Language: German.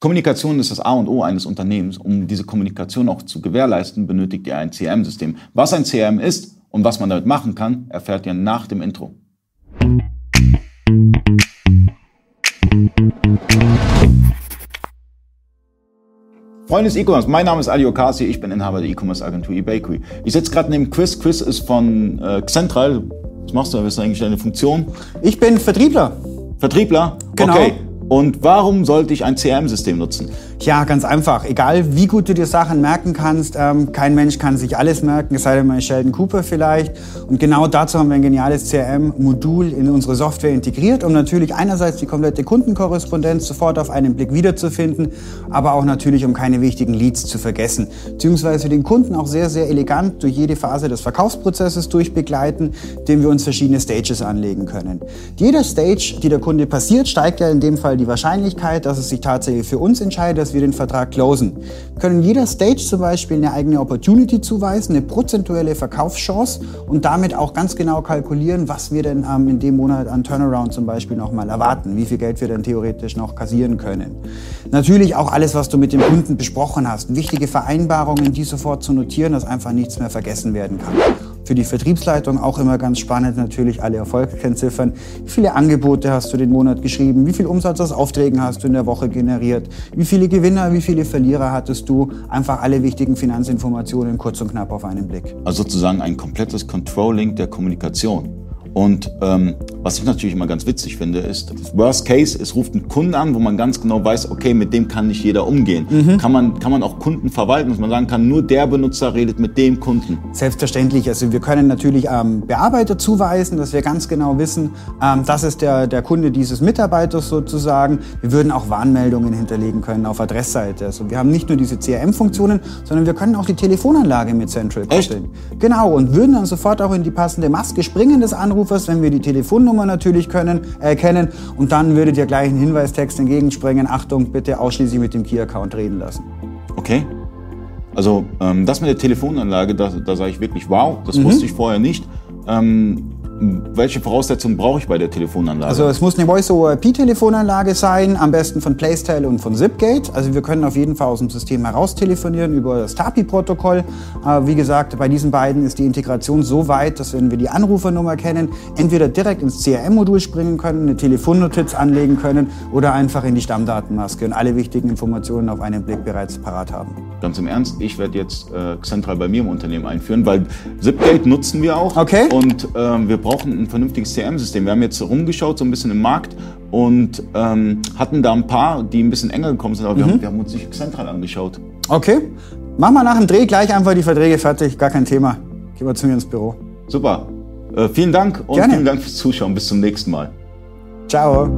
Kommunikation ist das A und O eines Unternehmens. Um diese Kommunikation auch zu gewährleisten, benötigt ihr ein CRM-System. Was ein CRM ist und was man damit machen kann, erfährt ihr nach dem Intro. Freunde des E-Commerce, mein Name ist Ali Okasi, ich bin Inhaber der E-Commerce-Agentur eBakery. Ich sitze gerade neben Chris. Chris ist von äh, Xentral. Was machst du? Was ist eigentlich deine Funktion? Ich bin Vertriebler. Vertriebler? Genau. Okay. Und warum sollte ich ein CRM-System nutzen? Ja, ganz einfach. Egal wie gut du dir Sachen merken kannst, ähm, kein Mensch kann sich alles merken, es sei denn mal Sheldon Cooper vielleicht. Und genau dazu haben wir ein geniales CRM-Modul in unsere Software integriert, um natürlich einerseits die komplette Kundenkorrespondenz sofort auf einen Blick wiederzufinden, aber auch natürlich, um keine wichtigen Leads zu vergessen. Beziehungsweise den Kunden auch sehr, sehr elegant durch jede Phase des Verkaufsprozesses durchbegleiten, indem wir uns verschiedene Stages anlegen können. Jeder Stage, die der Kunde passiert, steigt ja in dem Fall die Wahrscheinlichkeit, dass es sich tatsächlich für uns entscheidet, dass wir den Vertrag closen. Können jeder Stage zum Beispiel eine eigene Opportunity zuweisen, eine prozentuelle Verkaufschance und damit auch ganz genau kalkulieren, was wir denn ähm, in dem Monat an Turnaround zum Beispiel nochmal erwarten, wie viel Geld wir dann theoretisch noch kassieren können. Natürlich auch alles, was du mit dem Kunden besprochen hast, wichtige Vereinbarungen, die sofort zu notieren, dass einfach nichts mehr vergessen werden kann. Für die Vertriebsleitung auch immer ganz spannend natürlich alle Erfolgskennziffern. Wie viele Angebote hast du den Monat geschrieben? Wie viel Umsatz aus Aufträgen hast du in der Woche generiert? Wie viele Gewinner, wie viele Verlierer hattest du? Einfach alle wichtigen Finanzinformationen kurz und knapp auf einen Blick. Also sozusagen ein komplettes Controlling der Kommunikation. Und ähm, was ich natürlich immer ganz witzig finde, ist, Worst Case, es ruft einen Kunden an, wo man ganz genau weiß, okay, mit dem kann nicht jeder umgehen. Mhm. Kann, man, kann man auch Kunden verwalten, dass man sagen kann, nur der Benutzer redet mit dem Kunden? Selbstverständlich. Also wir können natürlich ähm, Bearbeiter zuweisen, dass wir ganz genau wissen, ähm, das ist der, der Kunde dieses Mitarbeiters sozusagen. Wir würden auch Warnmeldungen hinterlegen können auf Adressseite. Also wir haben nicht nur diese CRM-Funktionen, sondern wir können auch die Telefonanlage mit Central koppeln. Genau, und würden dann sofort auch in die passende Maske springen des Anrufers, wenn wir die Telefonnummer natürlich können, erkennen und dann würdet ihr gleich einen Hinweistext entgegenspringen, Achtung, bitte ausschließlich mit dem Key-Account reden lassen. Okay. Also ähm, das mit der Telefonanlage, da, da sage ich wirklich wow, das mhm. wusste ich vorher nicht. Ähm, welche Voraussetzungen brauche ich bei der Telefonanlage? Also es muss eine Voice-over-IP-Telefonanlage sein, am besten von Playstyle und von Zipgate. Also wir können auf jeden Fall aus dem System heraus telefonieren über das TAPI-Protokoll. Aber wie gesagt, bei diesen beiden ist die Integration so weit, dass wenn wir die Anrufernummer kennen, entweder direkt ins CRM-Modul springen können, eine Telefonnotiz anlegen können oder einfach in die Stammdatenmaske und alle wichtigen Informationen auf einen Blick bereits parat haben. Ganz im Ernst, ich werde jetzt äh, Xentral bei mir im Unternehmen einführen, weil Zipgate nutzen wir auch. Okay. Und ähm, wir brauchen ein vernünftiges CRM-System. Wir haben jetzt rumgeschaut, so ein bisschen im Markt und ähm, hatten da ein paar, die ein bisschen enger gekommen sind, aber mhm. wir, haben, wir haben uns nicht Xentral angeschaut. Okay. Machen wir nach dem Dreh gleich einfach die Verträge fertig, gar kein Thema. Gehen wir zu mir ins Büro. Super. Äh, vielen Dank und Gerne. vielen Dank fürs Zuschauen. Bis zum nächsten Mal. Ciao.